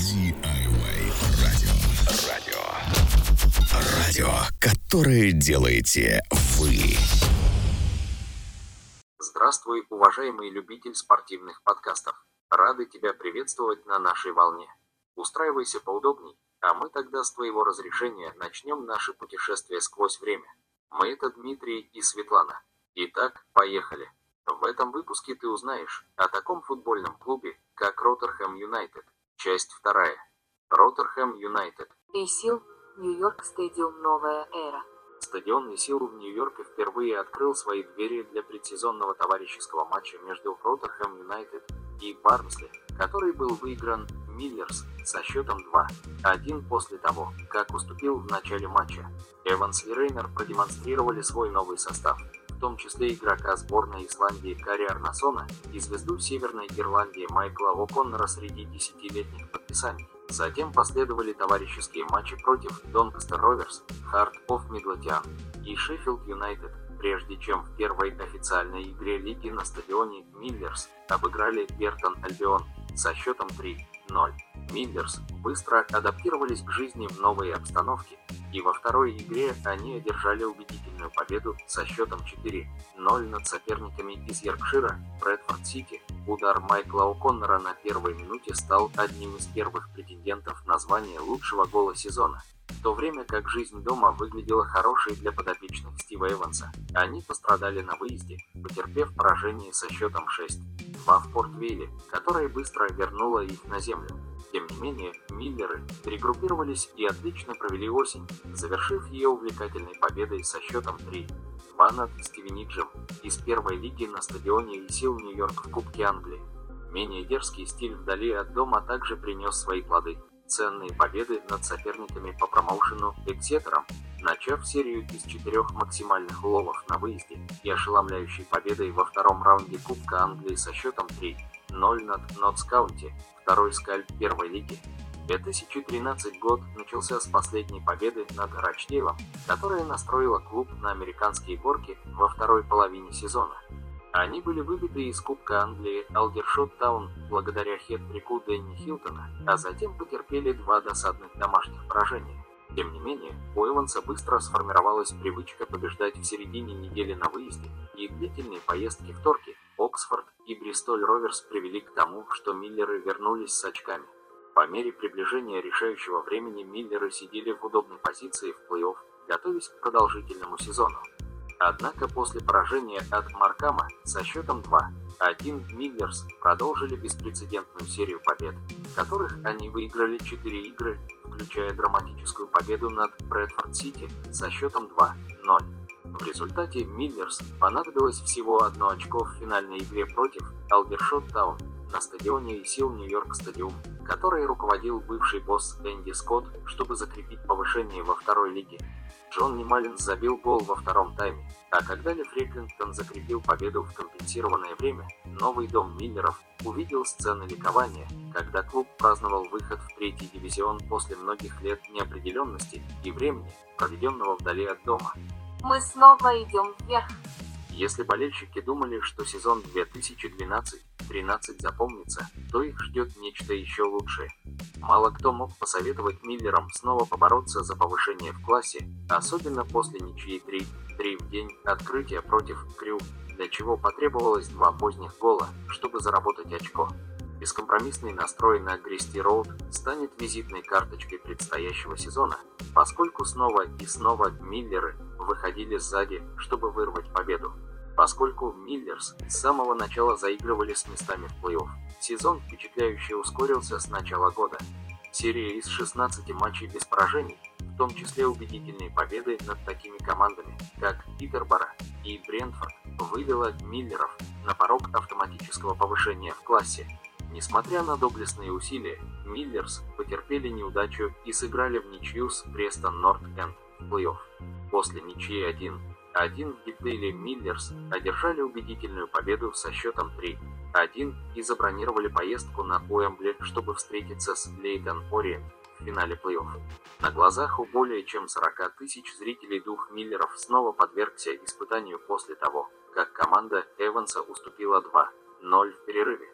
DIY радио. Радио. Радио, которое делаете вы. Здравствуй, уважаемый любитель спортивных подкастов. Рады тебя приветствовать на нашей волне. Устраивайся поудобней, а мы тогда с твоего разрешения начнем наше путешествие сквозь время. Мы это Дмитрий и Светлана. Итак, поехали. В этом выпуске ты узнаешь о таком футбольном клубе, как Роттерхэм Юнайтед. Часть вторая. Роттерхэм Юнайтед. Исил, Нью-Йорк Стадиум Новая Эра. Стадион Исил в Нью-Йорке впервые открыл свои двери для предсезонного товарищеского матча между Роттерхэм Юнайтед и Барнсли, который был выигран Миллерс со счетом 2-1 после того, как уступил в начале матча. Эванс и Рейнер продемонстрировали свой новый состав, том числе игрока сборной Исландии Кари Арнасона и звезду Северной Ирландии Майкла О'Коннора среди десятилетних подписаний. Затем последовали товарищеские матчи против Донкастер Роверс, Харт оф Мидлотиан и Шеффилд Юнайтед, прежде чем в первой официальной игре лиги на стадионе Миллерс обыграли Бертон Альбион со счетом 3-0. Миллерс быстро адаптировались к жизни в новой обстановке, и во второй игре они одержали убедительную победу со счетом 4-0 над соперниками из Йоркшира, Брэдфорд Сити. Удар Майкла О'Коннора на первой минуте стал одним из первых претендентов на звание лучшего гола сезона в то время как жизнь дома выглядела хорошей для подопечных Стива Эванса. Они пострадали на выезде, потерпев поражение со счетом 6-2 в Порт-Вейле, которое быстро вернуло их на землю. Тем не менее, Миллеры перегруппировались и отлично провели осень, завершив ее увлекательной победой со счетом 3 2 над Стивениджем из первой лиги на стадионе Исил Нью-Йорк в Кубке Англии. Менее дерзкий стиль вдали от дома также принес свои плоды. Ценные победы над соперниками по промоушену Эксетером, начав серию из четырех максимальных уловов на выезде и ошеломляющей победой во втором раунде Кубка Англии со счетом 3 0 над Нотс Каунти, второй скальп первой лиги. 2013 год начался с последней победы над Рачдейлом, которая настроила клуб на американские горки во второй половине сезона. Они были выбиты из Кубка Англии Алдершот Таун благодаря хет-трику Дэнни Хилтона, а затем потерпели два досадных домашних поражения. Тем не менее, у Эванса быстро сформировалась привычка побеждать в середине недели на выезде, и длительные поездки в Торки, Оксфорд и Бристоль Роверс привели к тому, что Миллеры вернулись с очками. По мере приближения решающего времени Миллеры сидели в удобной позиции в плей-офф, готовясь к продолжительному сезону. Однако после поражения от Маркама со счетом 2-1 Миллерс продолжили беспрецедентную серию побед, в которых они выиграли 4 игры, включая драматическую победу над Брэдфорд Сити со счетом 2-0. В результате Миллерс понадобилось всего одно очко в финальной игре против Алдершот Таун на стадионе Сил Нью-Йорк Стадиум, который руководил бывший босс Энди Скотт, чтобы закрепить повышение во второй лиге. Джонни Маллинс забил гол во втором тайме, а когда Ли Фриклингтон закрепил победу в компенсированное время, новый дом Миллеров увидел сцены ликования, когда клуб праздновал выход в третий дивизион после многих лет неопределенности и времени, проведенного вдали от дома. Мы снова идем вверх. Если болельщики думали, что сезон 2012-13 запомнится, то их ждет нечто еще лучшее. Мало кто мог посоветовать Миллерам снова побороться за повышение в классе, особенно после ничьей 3-3 в день открытия против Крю, для чего потребовалось два поздних гола, чтобы заработать очко. Бескомпромиссный настрой на Грести Роуд станет визитной карточкой предстоящего сезона, поскольку снова и снова Миллеры выходили сзади, чтобы вырвать победу. Поскольку Миллерс с самого начала заигрывали с местами в плей-офф, сезон впечатляюще ускорился с начала года. Серия из 16 матчей без поражений, в том числе убедительные победы над такими командами, как Питербора и Брентфорд, вывела Миллеров на порог автоматического повышения в классе. Несмотря на доблестные усилия, Миллерс потерпели неудачу и сыграли в ничью с Престон Норт-Энд в плей-офф. После ничьи 1-1 в Гиттейле Миллерс одержали убедительную победу со счетом 3-1 и забронировали поездку на Уэмбли, чтобы встретиться с Лейтон Ориент в финале плей-офф. На глазах у более чем 40 тысяч зрителей дух Миллеров снова подвергся испытанию после того, как команда Эванса уступила 2-0 в перерыве.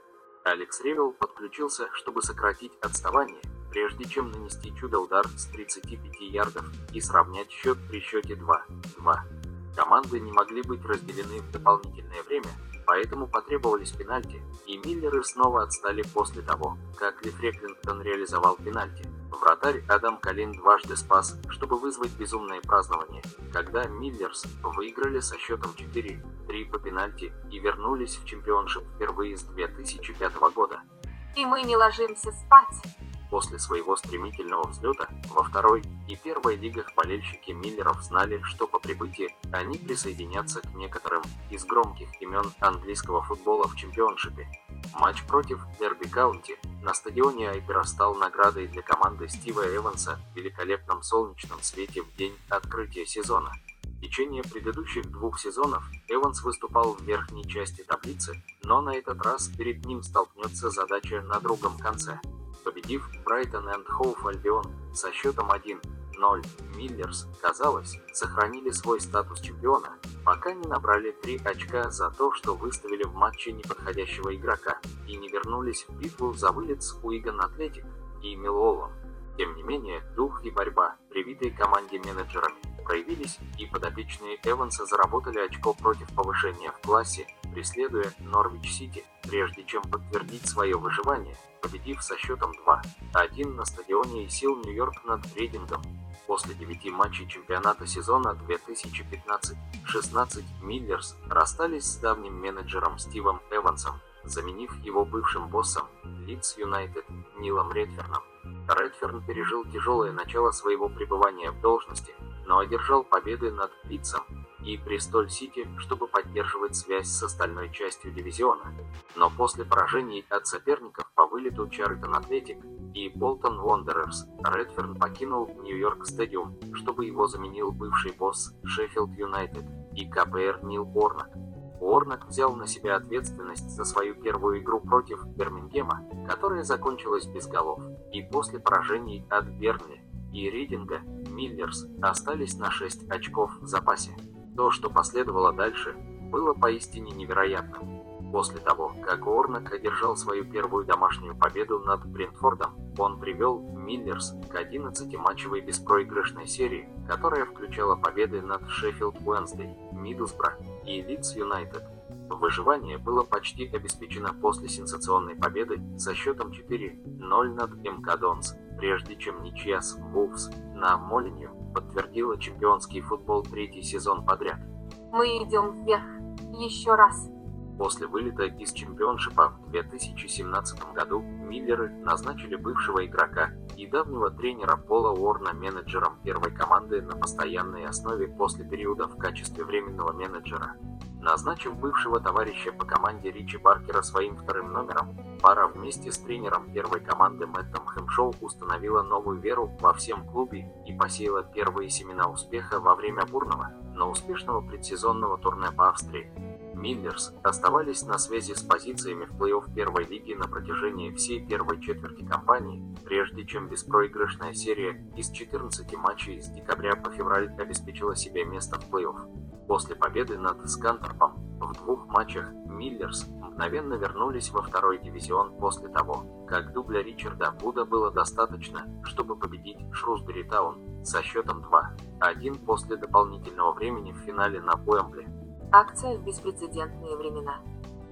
Алекс Ревел подключился, чтобы сократить отставание, прежде чем нанести чудо-удар с 35 ярдов и сравнять счет при счете 2-2. Команды не могли быть разделены в дополнительное время, поэтому потребовались пенальти, и Миллеры снова отстали после того, как Ли Фреклингтон реализовал пенальти. Вратарь Адам Калин дважды спас, чтобы вызвать безумное празднование, когда Миллерс выиграли со счетом 4-3 по пенальти и вернулись в чемпионшип впервые с 2005 года. И мы не ложимся спать. После своего стремительного взлета во второй и первой лигах болельщики Миллеров знали, что по прибытии они присоединятся к некоторым из громких имен английского футбола в чемпионшипе. Матч против Дерби Каунти на стадионе iPro стал наградой для команды Стива Эванса в великолепном солнечном свете в день открытия сезона. В течение предыдущих двух сезонов Эванс выступал в верхней части таблицы, но на этот раз перед ним столкнется задача на другом конце – победив Брайтон энд Хоуф Альбион со счетом 1-0. Миллерс, казалось, сохранили свой статус чемпиона, пока не набрали 3 очка за то, что выставили в матче неподходящего игрока и не вернулись в битву за вылет с Уиган Атлетик и Милуолом. Тем не менее, дух и борьба, привитые команде менеджерами, проявились, и подопечные Эванса заработали очко против повышения в классе, преследуя Норвич-Сити, прежде чем подтвердить свое выживание, победив со счетом 2-1 на стадионе сил Нью-Йорк над Рейдингом. После девяти матчей чемпионата сезона 2015-16 Миллерс расстались с давним менеджером Стивом Эвансом, заменив его бывшим боссом Лидс Юнайтед Нилом Редферном. Редферн пережил тяжелое начало своего пребывания в должности, но одержал победы над Лидсом и Бристоль-Сити, чтобы поддерживать связь с остальной частью дивизиона. Но после поражений от соперников по вылету Чарльтон Атлетик и Болтон Вондерерс, Редферн покинул Нью-Йорк Стадиум, чтобы его заменил бывший босс Шеффилд Юнайтед и КПР Нил Орнак. Уорнок взял на себя ответственность за свою первую игру против Бирмингема, которая закончилась без голов, и после поражений от Бернли и Ридинга Миллерс остались на 6 очков в запасе. То, что последовало дальше, было поистине невероятным. После того, как Уорнок одержал свою первую домашнюю победу над Брентфордом, он привел Миллерс к 11-матчевой беспроигрышной серии, которая включала победы над Шеффилд Уэнсдей, Миддлсбро и Лидс Юнайтед. Выживание было почти обеспечено после сенсационной победы со счетом 4-0 над МК Донс, прежде чем ничья с Вулфс на Молинью подтвердила чемпионский футбол третий сезон подряд. Мы идем вверх. Еще раз. После вылета из чемпионшипа в 2017 году Миллеры назначили бывшего игрока и давнего тренера Пола Уорна менеджером первой команды на постоянной основе после периода в качестве временного менеджера. Назначив бывшего товарища по команде Ричи Баркера своим вторым номером, пара вместе с тренером первой команды Мэттом Хэмшоу установила новую веру во всем клубе и посеяла первые семена успеха во время бурного, но успешного предсезонного турне по Австрии. Миллерс оставались на связи с позициями в плей-офф первой лиги на протяжении всей первой четверти кампании, прежде чем беспроигрышная серия из 14 матчей с декабря по февраль обеспечила себе место в плей-офф. После победы над Сканторпом в двух матчах Миллерс мгновенно вернулись во второй дивизион после того, как дубля Ричарда Вуда было достаточно, чтобы победить Шрусбери Таун со счетом 2-1 после дополнительного времени в финале на Уэмбли. Акция в беспрецедентные времена.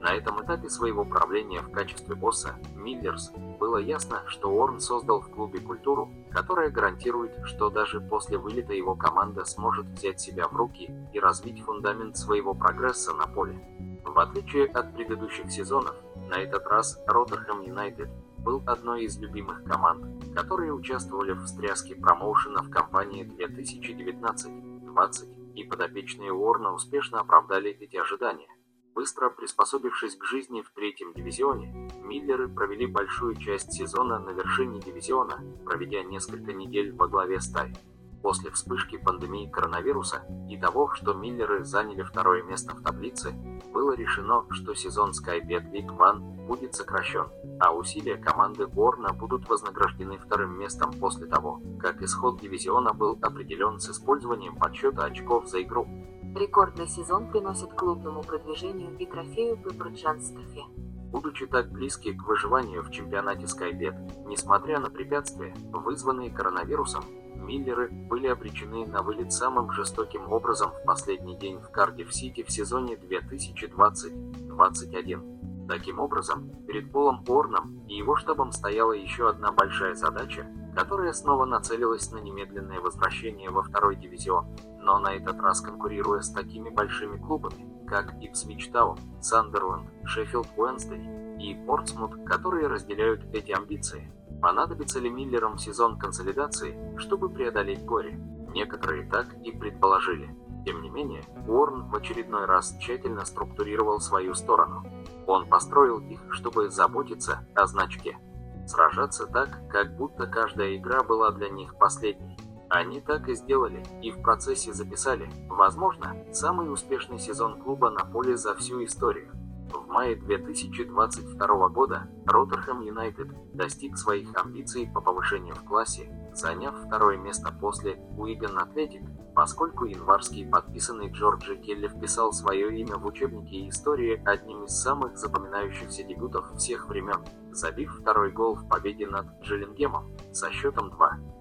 На этом этапе своего правления в качестве босса Миллерс было ясно, что Уорн создал в клубе культуру, которая гарантирует, что даже после вылета его команда сможет взять себя в руки и развить фундамент своего прогресса на поле. В отличие от предыдущих сезонов, на этот раз Роттерхэм Юнайтед был одной из любимых команд, которые участвовали в встряске промоушена в кампании 2019-20 и подопечные Уорна успешно оправдали эти ожидания. Быстро приспособившись к жизни в третьем дивизионе, Миллеры провели большую часть сезона на вершине дивизиона, проведя несколько недель во главе стаи. После вспышки пандемии коронавируса и того, что Миллеры заняли второе место в таблице, было решено, что сезон SkyBet League One будет сокращен, а усилия команды Борна будут вознаграждены вторым местом после того, как исход дивизиона был определен с использованием подсчета очков за игру. Рекордный сезон приносит клубному продвижению и трофею Пепперджанс трофе. Будучи так близки к выживанию в чемпионате Скайбет, несмотря на препятствия, вызванные коронавирусом, Миллеры были обречены на вылет самым жестоким образом в последний день в Кардив-Сити в сезоне 2020-21. Таким образом, перед Полом Орном и его штабом стояла еще одна большая задача, которая снова нацелилась на немедленное возвращение во второй дивизион, но на этот раз конкурируя с такими большими клубами, как Ипсвич Таун, Сандерленд, Шеффилд Уэнсдей и Портсмут, которые разделяют эти амбиции. Понадобится ли Миллерам сезон консолидации, чтобы преодолеть горе? Некоторые так и предположили. Тем не менее, Уорн в очередной раз тщательно структурировал свою сторону. Он построил их, чтобы заботиться о значке. Сражаться так, как будто каждая игра была для них последней. Они так и сделали, и в процессе записали, возможно, самый успешный сезон клуба на поле за всю историю. В мае 2022 года Роттерхэм Юнайтед достиг своих амбиций по повышению в классе, заняв второе место после Уиган Атлетик, поскольку январский подписанный Джорджи Келли вписал свое имя в учебники истории одним из самых запоминающихся дебютов всех времен, забив второй гол в победе над Джилингемом со счетом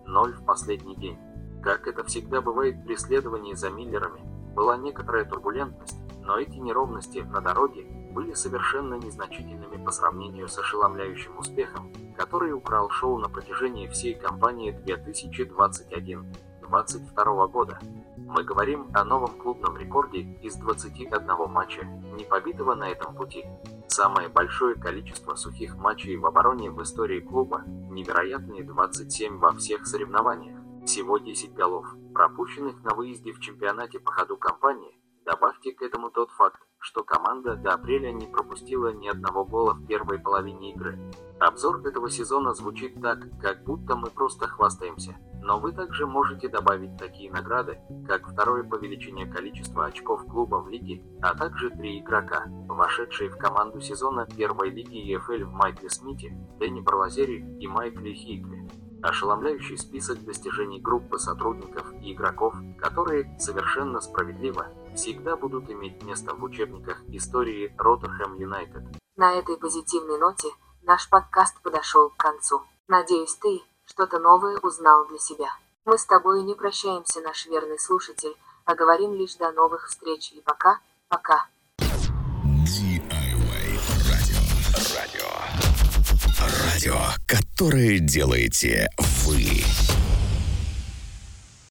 2-0 в последний день. Как это всегда бывает при следовании за Миллерами, была некоторая турбулентность, но эти неровности на дороге были совершенно незначительными по сравнению с ошеломляющим успехом, который украл шоу на протяжении всей кампании 2021-2022 года. Мы говорим о новом клубном рекорде из 21 матча, не побитого на этом пути. Самое большое количество сухих матчей в обороне в истории клуба, невероятные 27 во всех соревнованиях. Всего 10 голов, пропущенных на выезде в чемпионате по ходу кампании, Добавьте к этому тот факт, что команда до апреля не пропустила ни одного гола в первой половине игры. Обзор этого сезона звучит так, как будто мы просто хвастаемся. Но вы также можете добавить такие награды, как второе по величине количество очков клуба в лиге, а также три игрока, вошедшие в команду сезона первой лиги ЕФЛ в Майкле Смите, Дэнни Барлазери и Майкле Хикли. Ошеломляющий список достижений группы сотрудников и игроков, которые, совершенно справедливо, всегда будут иметь место в учебниках истории Роттерхэм Юнайтед. На этой позитивной ноте наш подкаст подошел к концу. Надеюсь, ты что-то новое узнал для себя. Мы с тобой не прощаемся, наш верный слушатель, а говорим лишь до новых встреч и пока, пока. DIY радио. Радио. Радио, которое делаете вы.